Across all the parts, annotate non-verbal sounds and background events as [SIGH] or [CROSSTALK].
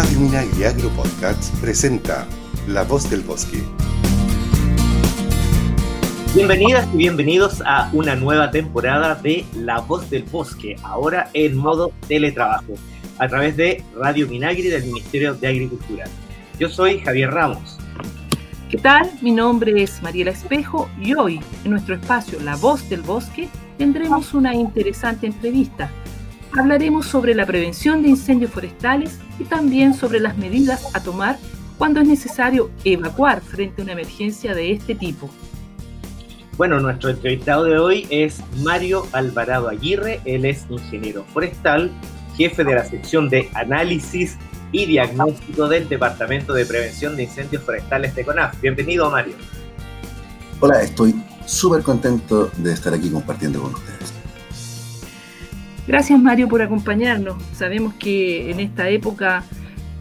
Radio Minagri Agro Podcasts presenta La Voz del Bosque. Bienvenidas y bienvenidos a una nueva temporada de La Voz del Bosque, ahora en modo teletrabajo, a través de Radio Minagri del Ministerio de Agricultura. Yo soy Javier Ramos. ¿Qué tal? Mi nombre es Mariela Espejo y hoy, en nuestro espacio La Voz del Bosque, tendremos una interesante entrevista. Hablaremos sobre la prevención de incendios forestales y también sobre las medidas a tomar cuando es necesario evacuar frente a una emergencia de este tipo. Bueno, nuestro entrevistado de hoy es Mario Alvarado Aguirre. Él es ingeniero forestal, jefe de la sección de análisis y diagnóstico del Departamento de Prevención de Incendios Forestales de CONAF. Bienvenido, Mario. Hola, estoy súper contento de estar aquí compartiendo con ustedes. Gracias, Mario, por acompañarnos. Sabemos que en esta época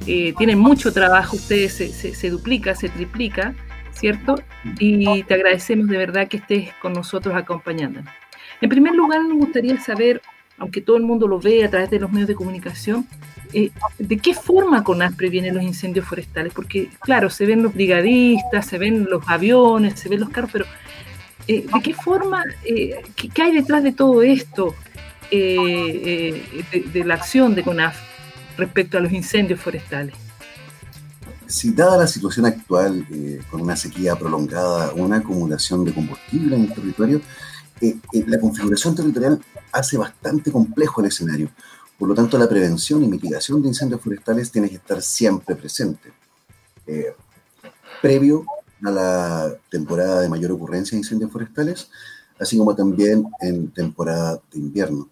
eh, tienen mucho trabajo, ustedes se, se duplica, se triplica ¿cierto? Y te agradecemos de verdad que estés con nosotros acompañándonos. En primer lugar, nos gustaría saber, aunque todo el mundo lo ve a través de los medios de comunicación, eh, ¿de qué forma CONAS previene los incendios forestales? Porque, claro, se ven los brigadistas, se ven los aviones, se ven los carros, pero eh, ¿de qué forma, qué, hay detrás de todo esto, de, de la acción de CONAF respecto a los incendios forestales? si dada la situación actual, eh, con una sequía prolongada, una acumulación de combustible en el territorio, eh, eh, la configuración territorial hace bastante complejo el escenario. Por lo tanto, la prevención y mitigación de incendios forestales tiene que estar siempre presente. previo a la temporada de mayor ocurrencia de incendios forestales, así como también en temporada de invierno.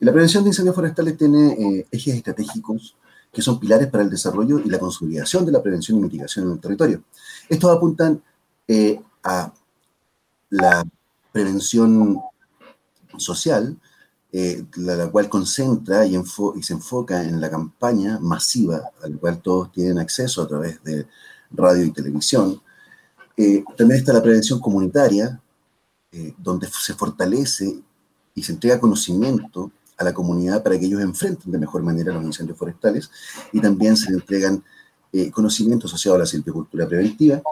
La prevención de incendios forestales tiene ejes estratégicos que son pilares para el desarrollo y la consolidación de la prevención y mitigación en el territorio. Estos apuntan eh, a la prevención social, eh, la, cual concentra y, se enfoca en la campaña masiva a la cual todos tienen acceso a través de radio y televisión. Eh, también está la prevención comunitaria, donde se fortalece y se entrega conocimiento a la comunidad para que ellos enfrenten de mejor manera los incendios forestales y también se entregan eh, conocimientos asociados a la silvicultura preventiva.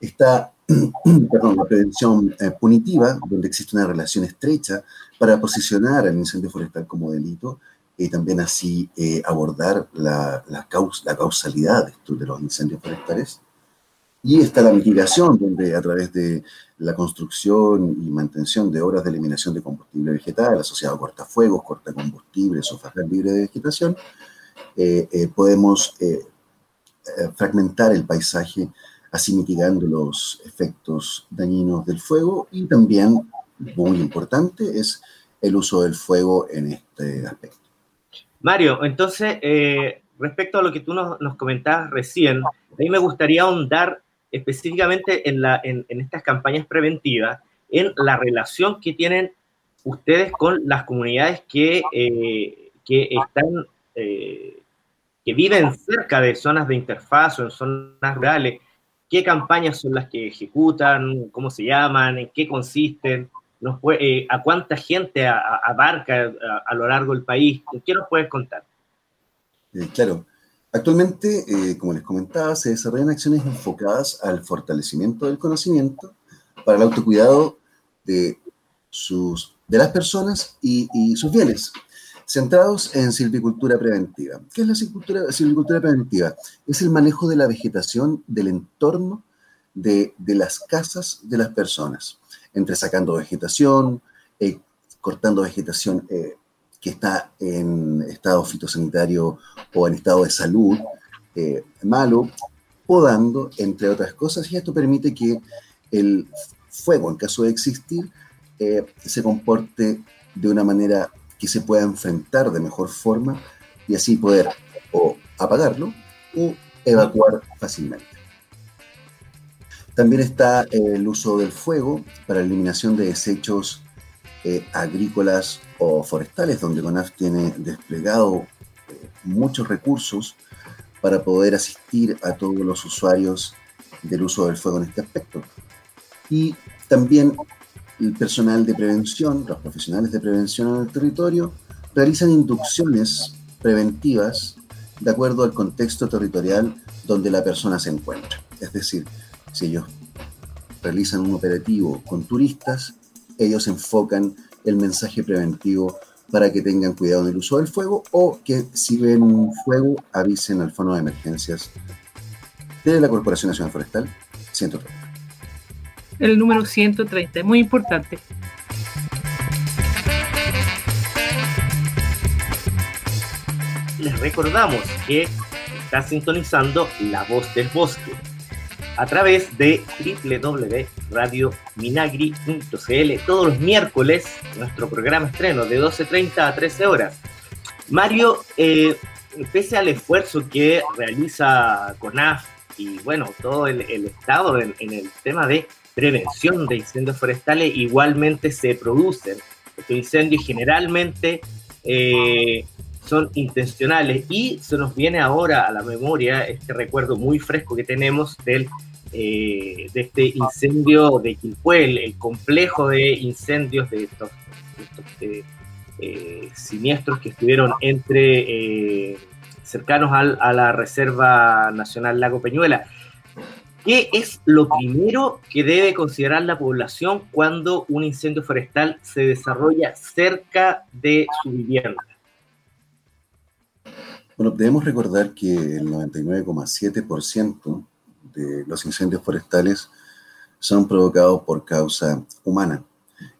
Está [CLEARS THROAT] la prevención eh, punitiva, donde existe una relación estrecha para posicionar al incendio forestal como delito y también así eh, abordar la, la, la causalidad de los incendios forestales. Y está la mitigación, donde a través de la construcción y mantención de obras de eliminación de combustible vegetal asociado a cortafuegos, cortacombustibles o libre de vegetación, eh, eh, podemos eh, fragmentar el paisaje, así mitigando los efectos dañinos del fuego y también, muy importante, es el uso del fuego en este aspecto. Mario, entonces, respecto a lo que tú nos, nos comentabas recién, a mí me gustaría ahondar específicamente en, la, en, estas campañas preventivas, en la relación que tienen ustedes con las comunidades que, eh, que están, eh, que viven cerca de zonas de interfaz o en zonas rurales, qué campañas son las que ejecutan, cómo se llaman, en qué consisten, eh, a cuánta gente abarca a, lo largo del país, ¿qué nos puedes contar? claro, Actualmente, eh, como les comentaba, se desarrollan acciones enfocadas al fortalecimiento del conocimiento para el autocuidado de, sus, de las personas y, sus bienes, centrados en silvicultura preventiva. ¿Qué es la silvicultura, silvicultura preventiva? Es el manejo de la vegetación del entorno de, las casas de las personas, entre sacando vegetación, eh, cortando vegetación eh, que está en estado fitosanitario o en estado de salud eh, malo, podando, entre otras cosas, y esto permite que el fuego, en caso de existir, eh, se comporte de una manera que se pueda enfrentar de mejor forma y así poder o apagarlo o evacuar fácilmente. También está el uso del fuego para eliminación de desechos eh, agrícolas o forestales, donde CONAF tiene desplegado eh, muchos recursos para poder asistir a todos los usuarios del uso del fuego en este aspecto. Y también el personal de prevención, los profesionales de prevención en el territorio, realizan inducciones preventivas de acuerdo al contexto territorial donde la persona se encuentra. Es decir, si ellos realizan un operativo con turistas, ellos enfocan el mensaje preventivo para que tengan cuidado en el uso del fuego o que si ven un fuego avisen al fondo de emergencias de la Corporación Nacional Forestal 130. El número 130, es muy importante. Les recordamos que está sintonizando La Voz del Bosque a través de www.radiominagri.cl todos los miércoles, nuestro programa estreno de 12.30 a 13 horas. Mario, eh, pese al esfuerzo que realiza CONAF y bueno, todo el, Estado en, el tema de prevención de incendios forestales, igualmente se producen estos incendios generalmente eh, son intencionales y se nos viene ahora a la memoria este recuerdo muy fresco que tenemos del eh, de este incendio de Quilpuel, el complejo de incendios de estos, eh, eh, siniestros que estuvieron entre cercanos a la Reserva Nacional Lago Peñuela. ¿Qué es lo primero que debe considerar la población cuando un incendio forestal se desarrolla cerca de su vivienda? Bueno, debemos recordar que el 99,7% de los incendios forestales son provocados por causa humana.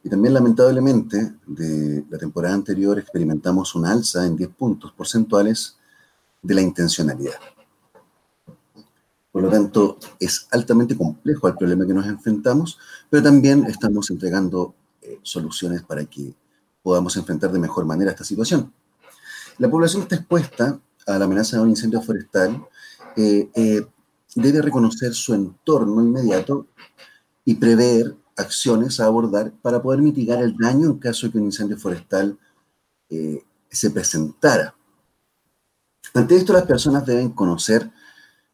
Y también lamentablemente de la temporada anterior experimentamos una alza en 10 puntos porcentuales de la intencionalidad. Por lo tanto, es altamente complejo el problema que nos enfrentamos, pero también estamos entregando eh, soluciones para que podamos enfrentar de mejor manera esta situación. La población está expuesta a la amenaza de un incendio forestal eh, eh, debe reconocer su entorno inmediato y prever acciones a abordar para poder mitigar el daño en caso de que un incendio forestal eh, se presentara. Ante esto, las personas deben conocer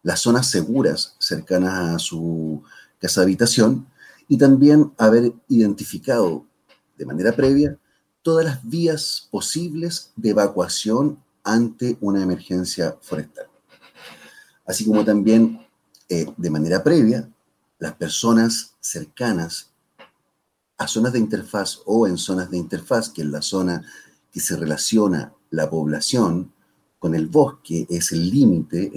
las zonas seguras cercanas a su casa de habitación y también haber identificado de manera previa todas las vías posibles de evacuación ante una emergencia forestal. Así como también eh, de manera previa, las personas cercanas a zonas de interfaz o en zonas de interfaz, que es la zona que se relaciona la población con el bosque, es el límite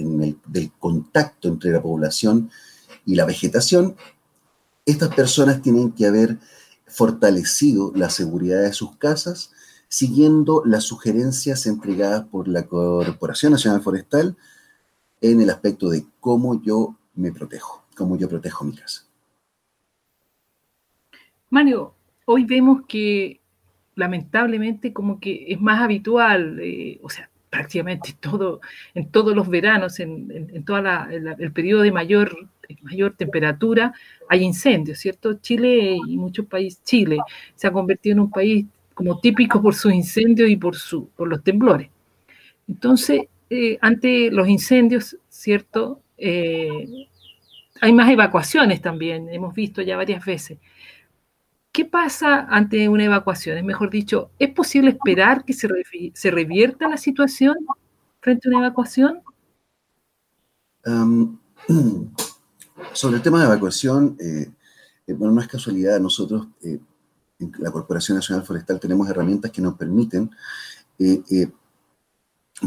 del contacto entre la población y la vegetación, estas personas tienen que haber fortalecido la seguridad de sus casas siguiendo las sugerencias entregadas por la Corporación Nacional Forestal en el aspecto de cómo yo me protejo, como yo protejo mi casa. Mario, hoy vemos que lamentablemente como que es más habitual, eh, o sea, prácticamente todo, en todos los veranos, en, en, todo el periodo de mayor, mayor temperatura, hay incendios, ¿cierto? Chile y muchos países, Chile se ha convertido en un país como típico por sus incendios y por, los temblores. Entonces, eh, ante los incendios, ¿cierto? Eh, hay más evacuaciones también, hemos visto ya varias veces. ¿Qué pasa ante una evacuación? Es mejor dicho, ¿es posible esperar que se, se revierta la situación frente a una evacuación? [CLEARS THROAT] sobre el tema de evacuación, eh, eh, bueno, no es casualidad, nosotros en la Corporación Nacional Forestal tenemos herramientas que nos permiten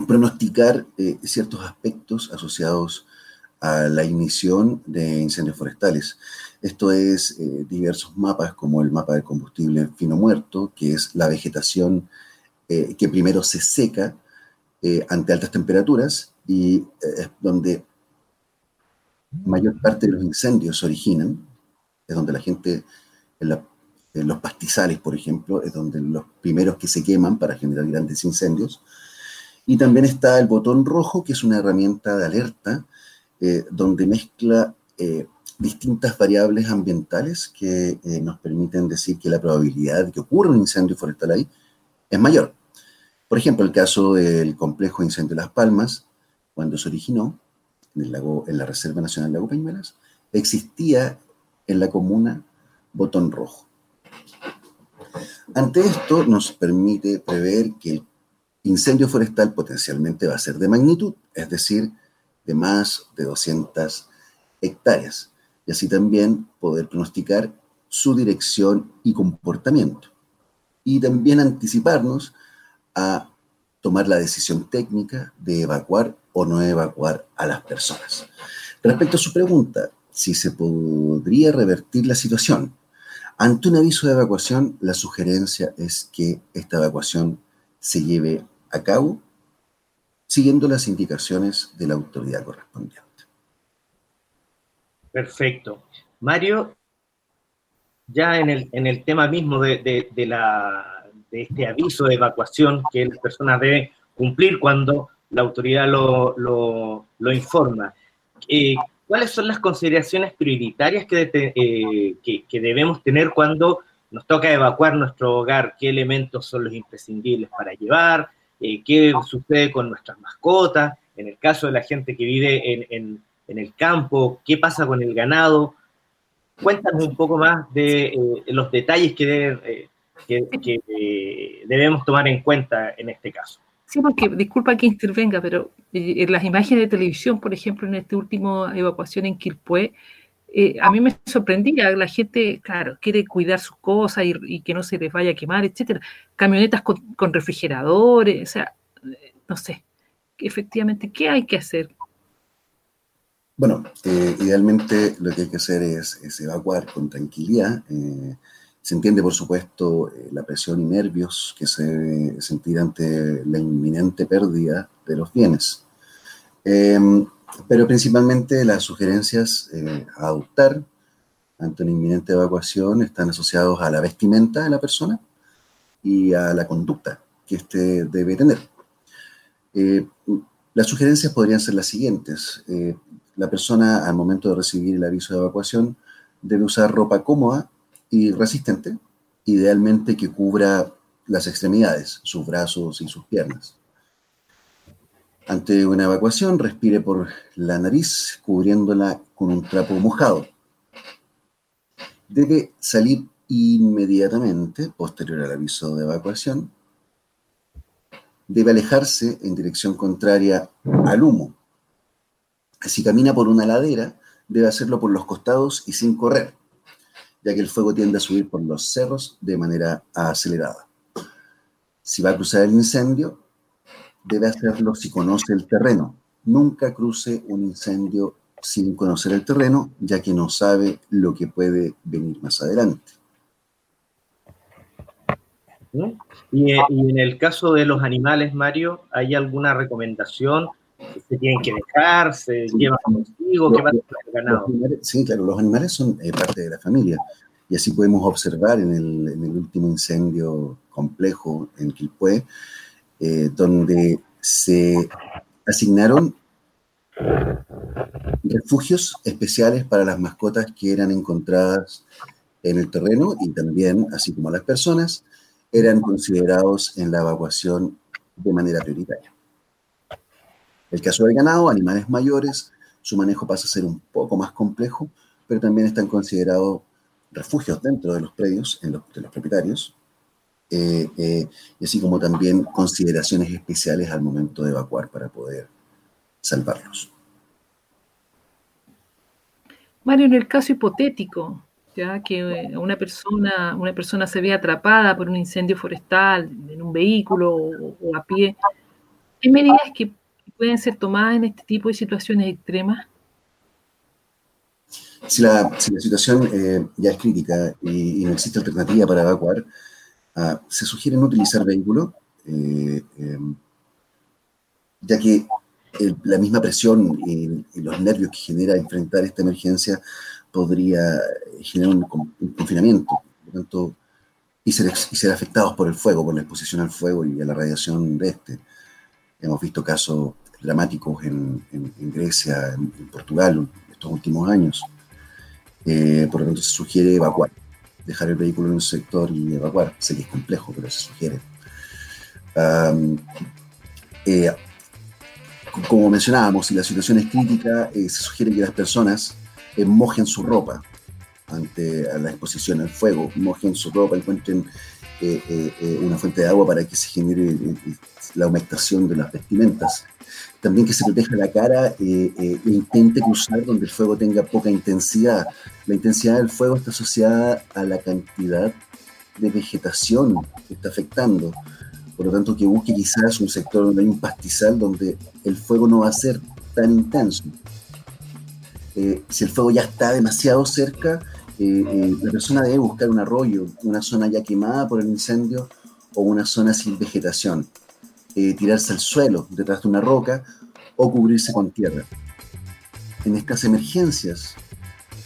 pronosticar ciertos aspectos asociados a la ignición de incendios forestales. Esto es eh, diversos mapas, como el mapa del combustible fino muerto, que es la vegetación eh, que primero se seca eh, ante altas temperaturas y es donde mayor parte de los incendios se originan, es donde la gente, en, los pastizales, por ejemplo, es donde los primeros que se queman para generar grandes incendios. Y también está el botón rojo, que es una herramienta de alerta eh, donde mezcla eh, distintas variables ambientales que eh, nos permiten decir que la probabilidad de que ocurra un incendio forestal ahí es mayor. Por ejemplo, el caso del complejo incendio de Las Palmas, cuando se originó en, el lago, en la Reserva Nacional Lago Peñuelas, existía en la comuna botón rojo. Ante esto nos permite prever que incendio forestal potencialmente va a ser de magnitud, es decir, de más de 200 hectáreas, y así también poder pronosticar su dirección y comportamiento, y también anticiparnos a tomar la decisión técnica de evacuar o no evacuar a las personas. Respecto a su pregunta, si se podría revertir la situación, ante un aviso de evacuación, la sugerencia es que esta evacuación se lleve a cabo siguiendo las indicaciones de la autoridad correspondiente. Perfecto. Mario, ya en el, en el tema mismo de, de, la, de este aviso de evacuación que las personas deben cumplir cuando la autoridad lo, lo, lo informa, eh, ¿cuáles son las consideraciones prioritarias eh, que, que, debemos tener cuando nos toca evacuar nuestro hogar? ¿Qué elementos son los imprescindibles para llevar? Eh, ¿Qué sucede con nuestras mascotas? En el caso de la gente que vive en, en, el campo, ¿qué pasa con el ganado? Cuéntanos un poco más de eh, los detalles que, que, que debemos tomar en cuenta en este caso. Sí, porque disculpa que intervenga, pero eh, en las imágenes de televisión, por ejemplo, en esta última evacuación en Quilpué, eh, a mí me sorprendía, la gente, claro, quiere cuidar sus cosas y, que no se les vaya a quemar, etcétera. Camionetas con, refrigeradores, o sea, eh, no sé, efectivamente, ¿qué hay que hacer? Bueno, idealmente lo que hay que hacer es, es evacuar con tranquilidad. Se entiende, por supuesto, eh, la presión y nervios que se sentir ante la inminente pérdida de los bienes. Em, pero principalmente las sugerencias eh, a adoptar ante una inminente evacuación están asociados a la vestimenta de la persona y a la conducta que éste debe tener. Eh, las sugerencias podrían ser las siguientes. la persona al momento de recibir el aviso de evacuación debe usar ropa cómoda y resistente, idealmente que cubra las extremidades, sus brazos y sus piernas. Ante una evacuación, respire por la nariz, cubriéndola con un trapo mojado. Debe salir inmediatamente, posterior al aviso de evacuación. Debe alejarse en dirección contraria al humo. Si camina por una ladera, debe hacerlo por los costados y sin correr ya que el fuego tiende a subir por los cerros de manera acelerada. Si va a cruzar el incendio, debe hacerlo si conoce el terreno. Nunca cruce un incendio sin conocer el terreno, ya que no sabe lo que puede venir más adelante. Y, en el caso de los animales, Mario, ¿hay alguna recomendación? ¿Se tienen que dejar? ¿Se llevan consigo? ¿Qué pasa con el ganado? sí, claro, los animales son eh, parte de la familia. Y así podemos observar en el, último incendio complejo en Quilpué, eh, donde se asignaron refugios especiales para las mascotas que eran encontradas en el terreno y también, así como las personas, eran considerados en la evacuación de manera prioritaria. El caso del ganado, animales mayores, su manejo pasa a ser un poco más complejo, pero también están considerados refugios dentro de los predios de los propietarios, eh, eh, y así como también consideraciones especiales al momento de evacuar para poder salvarlos. Mario, en el caso hipotético, ya que eh, una persona, una persona se ve atrapada por un incendio forestal en un vehículo o, a pie, ¿qué medidas que pueden ser tomadas en este tipo de situaciones extremas? Si la, situación eh, ya es crítica y, no existe alternativa para evacuar, ah, se sugiere no utilizar vehículo, eh, em, ya que la misma presión y, los nervios que genera enfrentar esta emergencia podría generar un, confinamiento tanto, y, ser, afectados por el fuego, por la exposición al fuego y a la radiación de este. Hemos visto casos dramáticos en, Grecia, en Portugal, estos últimos años. Eh, por lo tanto, se sugiere evacuar, dejar el vehículo en un sector y evacuar. Sé que es complejo, pero se sugiere. Eh, como mencionábamos, si la situación es crítica, eh, se sugiere que las personas mojen su ropa ante la exposición al fuego, mojen su ropa, encuentren una fuente de agua para que se genere la humectación de las vestimentas. También que se proteja la cara e intente cruzar donde el fuego tenga poca intensidad. La intensidad del fuego está asociada a la cantidad de vegetación que está afectando. Por lo tanto, que busque quizás un sector donde hay un pastizal donde el fuego no va a ser tan intenso. Eh, si el fuego ya está demasiado cerca, eh, eh, la persona debe buscar un arroyo, una zona ya quemada por el incendio o una zona sin vegetación. Tirarse al suelo detrás de una roca o cubrirse con tierra. En estas emergencias,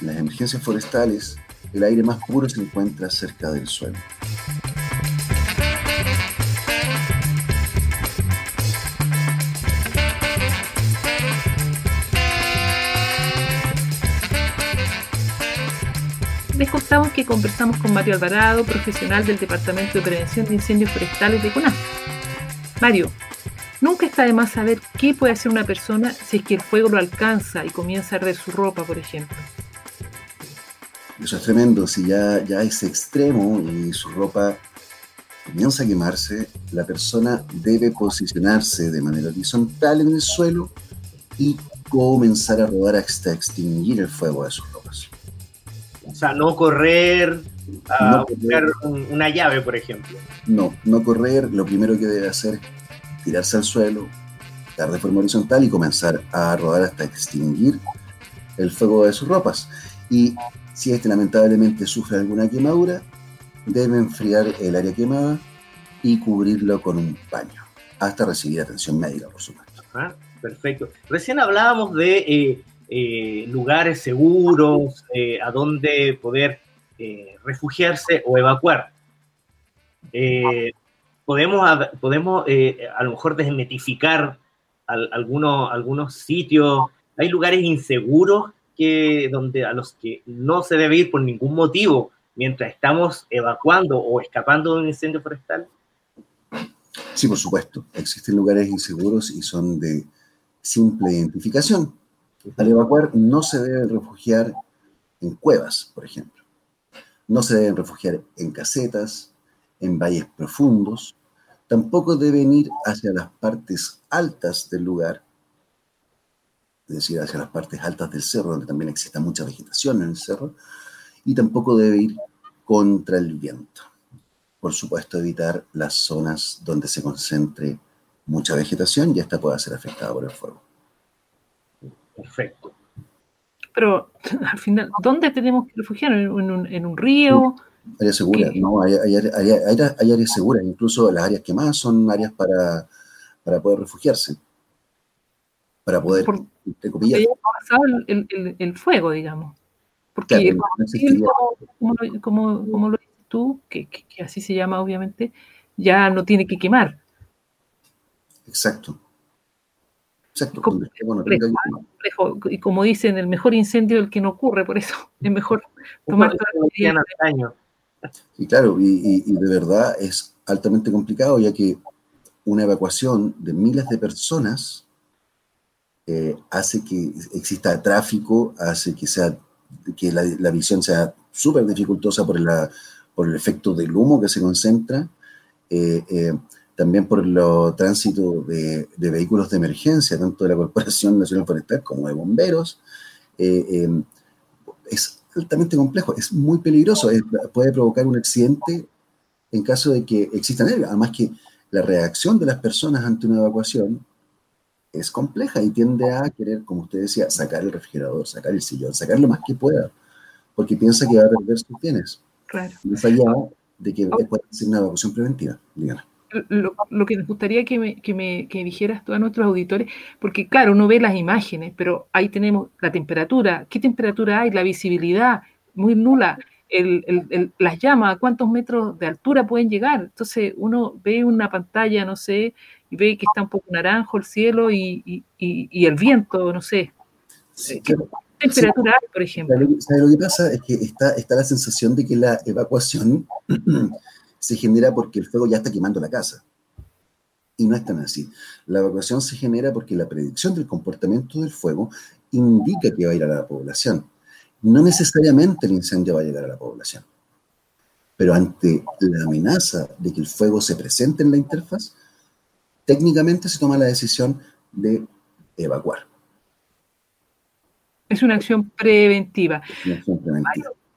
en las emergencias forestales, el aire más puro se encuentra cerca del suelo. les contamos que conversamos con Mario Alvarado, profesional del Departamento de Prevención de Incendios Forestales de CONAF. Mario, nunca está de más saber qué puede hacer una persona si es que el fuego lo alcanza y comienza a arder su ropa, por ejemplo. Eso es tremendo, si ya, ya es extremo y su ropa comienza a quemarse, la persona debe posicionarse de manera horizontal en el suelo y comenzar a rodar hasta extinguir el fuego de sus ropas. O sea, no correr a buscar una llave, por ejemplo. No, no correr. Lo primero que debe hacer es tirarse al suelo, dar de forma horizontal y comenzar a rodar hasta extinguir el fuego de sus ropas. Y si este lamentablemente sufre alguna quemadura, debe enfriar el área quemada y cubrirlo con un paño, hasta recibir atención médica, por supuesto. Ah, perfecto. Recién hablábamos de eh, eh, lugares seguros eh, a donde poder eh, refugiarse o evacuar. podemos podemos a lo mejor desmetificar algunos, algunos sitios. Hay lugares inseguros que, donde, a los que no se debe ir por ningún motivo mientras estamos evacuando o escapando de un incendio forestal. Sí, por supuesto. Existen lugares inseguros y son de simple identificación. Al evacuar no se deben refugiar en cuevas, por ejemplo. No se deben refugiar en casetas, en valles profundos. Tampoco deben ir hacia las partes altas del lugar, es decir, hacia las partes altas del cerro, donde también exista mucha vegetación en el cerro. Y tampoco debe ir contra el viento. Por supuesto, evitar las zonas donde se concentre mucha vegetación y esta pueda ser afectada por el fuego. Perfecto. Pero [LAUGHS] al final, ¿dónde tenemos que refugiarnos? ¿En un, río? Áreas seguras, ¿no? Hay, áreas seguras, incluso las áreas que más son áreas para, poder refugiarse, para poder, Por, el, el, fuego, digamos. Porque, como, como, lo dices tú, que, que así se llama obviamente, ya no tiene que quemar. Exacto. Exacto. Y como dicen, el mejor incendio es el que no ocurre, por eso [LAUGHS] es mejor tomar año. Y claro, y, de verdad es altamente complicado, ya que una evacuación de miles de personas eh, hace que exista tráfico, hace que, sea, que la, visión sea súper dificultosa por, la, por el efecto del humo que se concentra. Eh, eh, también por el tránsito de, vehículos de emergencia, tanto de la Corporación Nacional Forestal como de bomberos. Eh, em, es altamente complejo, es muy peligroso, puede provocar un accidente en caso de que exista nervios. Además que la reacción de las personas ante una evacuación es compleja y tiende a querer, como usted decía, sacar el refrigerador, sacar el sillón, sacar lo más que pueda, porque piensa que va a perder sus bienes. Claro. Más allá de que pueda ser una evacuación preventiva, díganos lo, que nos gustaría que me, que me que dijeras tú a nuestros auditores, porque claro, uno ve las imágenes, pero ahí tenemos la temperatura, qué temperatura hay, la visibilidad muy nula, el, el, las llamas, a cuántos metros de altura pueden llegar. Entonces uno ve una pantalla, no sé, y ve que está un poco naranjo el cielo y, y, el viento, no sé. ¿Qué temperatura hay, por ejemplo? lo que pasa? Es que está, está la sensación de que la evacuación [CLEARS THROAT] se genera porque el fuego ya está quemando la casa. Y no es tan así. La evacuación se genera porque la predicción del comportamiento del fuego indica que va a ir a la población. No necesariamente el incendio va a llegar a la población. Pero ante la amenaza de que el fuego se presente en la interfaz, técnicamente se toma la decisión de evacuar. Es una acción preventiva. ¿Y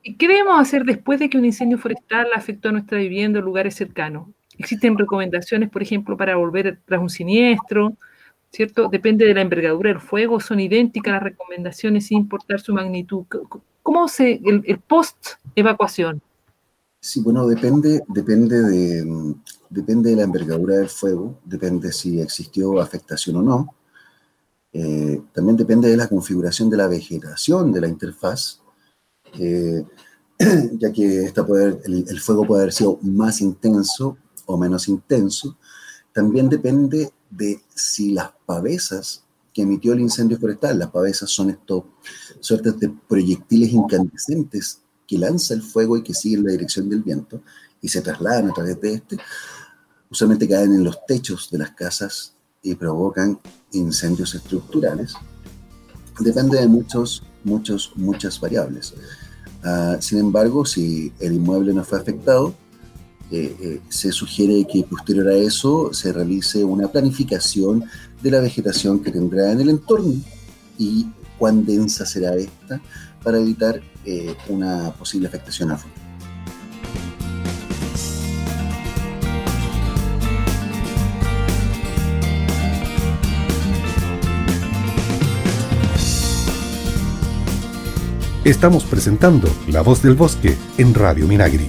qué debemos hacer después de que un incendio forestal afectó a nuestra vivienda o lugares cercanos? ¿Existen recomendaciones, por ejemplo, para volver tras un siniestro? ¿Cierto? Depende de la envergadura del fuego, son idénticas las recomendaciones sin importar su magnitud. ¿Cómo se el, el post-evacuación? Sí, bueno, depende, depende, de, depende de la envergadura del fuego, depende si existió afectación o no. Eh, también depende de la configuración de la vegetación de la interfaz, [CLEARS THROAT] ya que esta puede, el, fuego puede haber sido más intenso o menos intenso. También depende de si las pavesas que emitió el incendio forestal, las pavesas son estos suertes de proyectiles incandescentes que lanza el fuego y que sigue en la dirección del viento y se trasladan a través de este, usualmente caen en los techos de las casas y provocan incendios estructurales. Depende de muchos, muchos, muchas variables. Ah, sin embargo, si el inmueble no fue afectado, eh, eh, se sugiere que posterior a eso se realice una planificación de la vegetación que tendrá en el entorno y cuán densa será esta para evitar eh, una posible afectación al futuro. Estamos presentando La Voz del Bosque en Radio Minagri.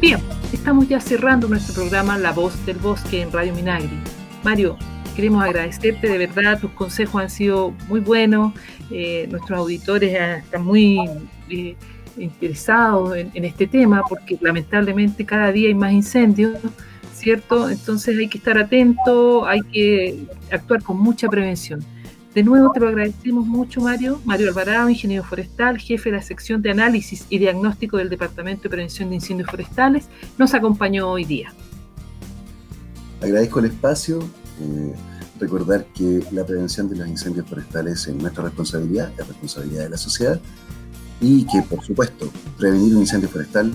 Bien, estamos ya cerrando nuestro programa La Voz del Bosque en Radio Minagri. Mario, queremos agradecerte de verdad, tus consejos han sido muy buenos, eh, nuestros auditores están muy eh, interesados en, este tema porque lamentablemente cada día hay más incendios, ¿cierto? Entonces hay que estar atento, hay que actuar con mucha prevención. De nuevo te lo agradecemos mucho, Mario. Mario Alvarado, ingeniero forestal, jefe de la sección de análisis y diagnóstico del Departamento de Prevención de Incendios Forestales, nos acompañó hoy día. Agradezco el espacio. Eh, recordar que la prevención de los incendios forestales es nuestra responsabilidad, es responsabilidad de la sociedad y que, por supuesto, prevenir un incendio forestal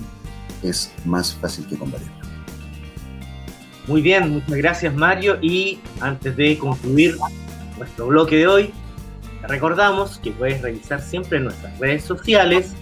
es más fácil que combatirlo. Muy bien, muchas gracias Mario y antes de concluir nuestro bloque de hoy, recordamos que puedes revisar siempre en nuestras redes sociales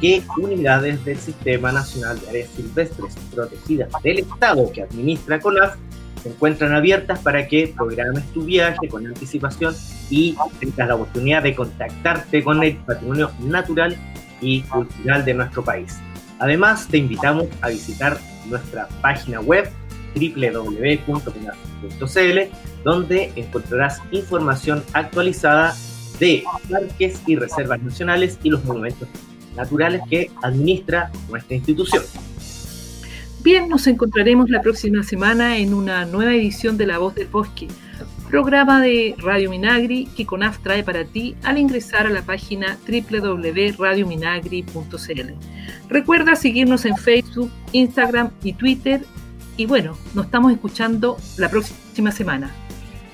que unidades del Sistema Nacional de Áreas Silvestres Protegidas del Estado que administra CONAF se encuentran abiertas para que programes tu viaje con anticipación y tengas la oportunidad de contactarte con el patrimonio natural y cultural de nuestro país. Además, te invitamos a visitar nuestra página web www.penal.cl donde encontrarás información actualizada de parques y reservas nacionales y los monumentos naturales que administra nuestra institución. Bien, nos encontraremos la próxima semana en una nueva edición de La Voz del Bosque, programa de Radio Minagri que CONAF trae para ti al ingresar a la página www.radiominagri.cl. Recuerda seguirnos en Facebook, Instagram y Twitter y bueno, nos estamos escuchando la próxima semana.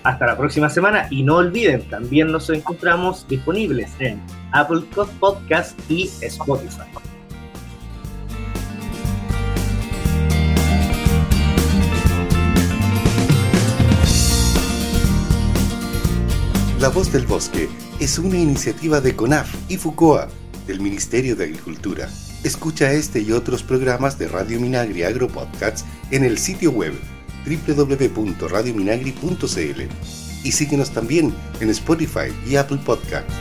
Hasta la próxima semana y no olviden, también nos encontramos disponibles en Apple Podcast y Spotify. La Voz del Bosque es una iniciativa de CONAF y FUCOA del Ministerio de Agricultura. Escucha este y otros programas de Radio Minagri Agro Podcasts en el sitio web www.radiominagri.cl y síguenos también en Spotify y Apple Podcasts.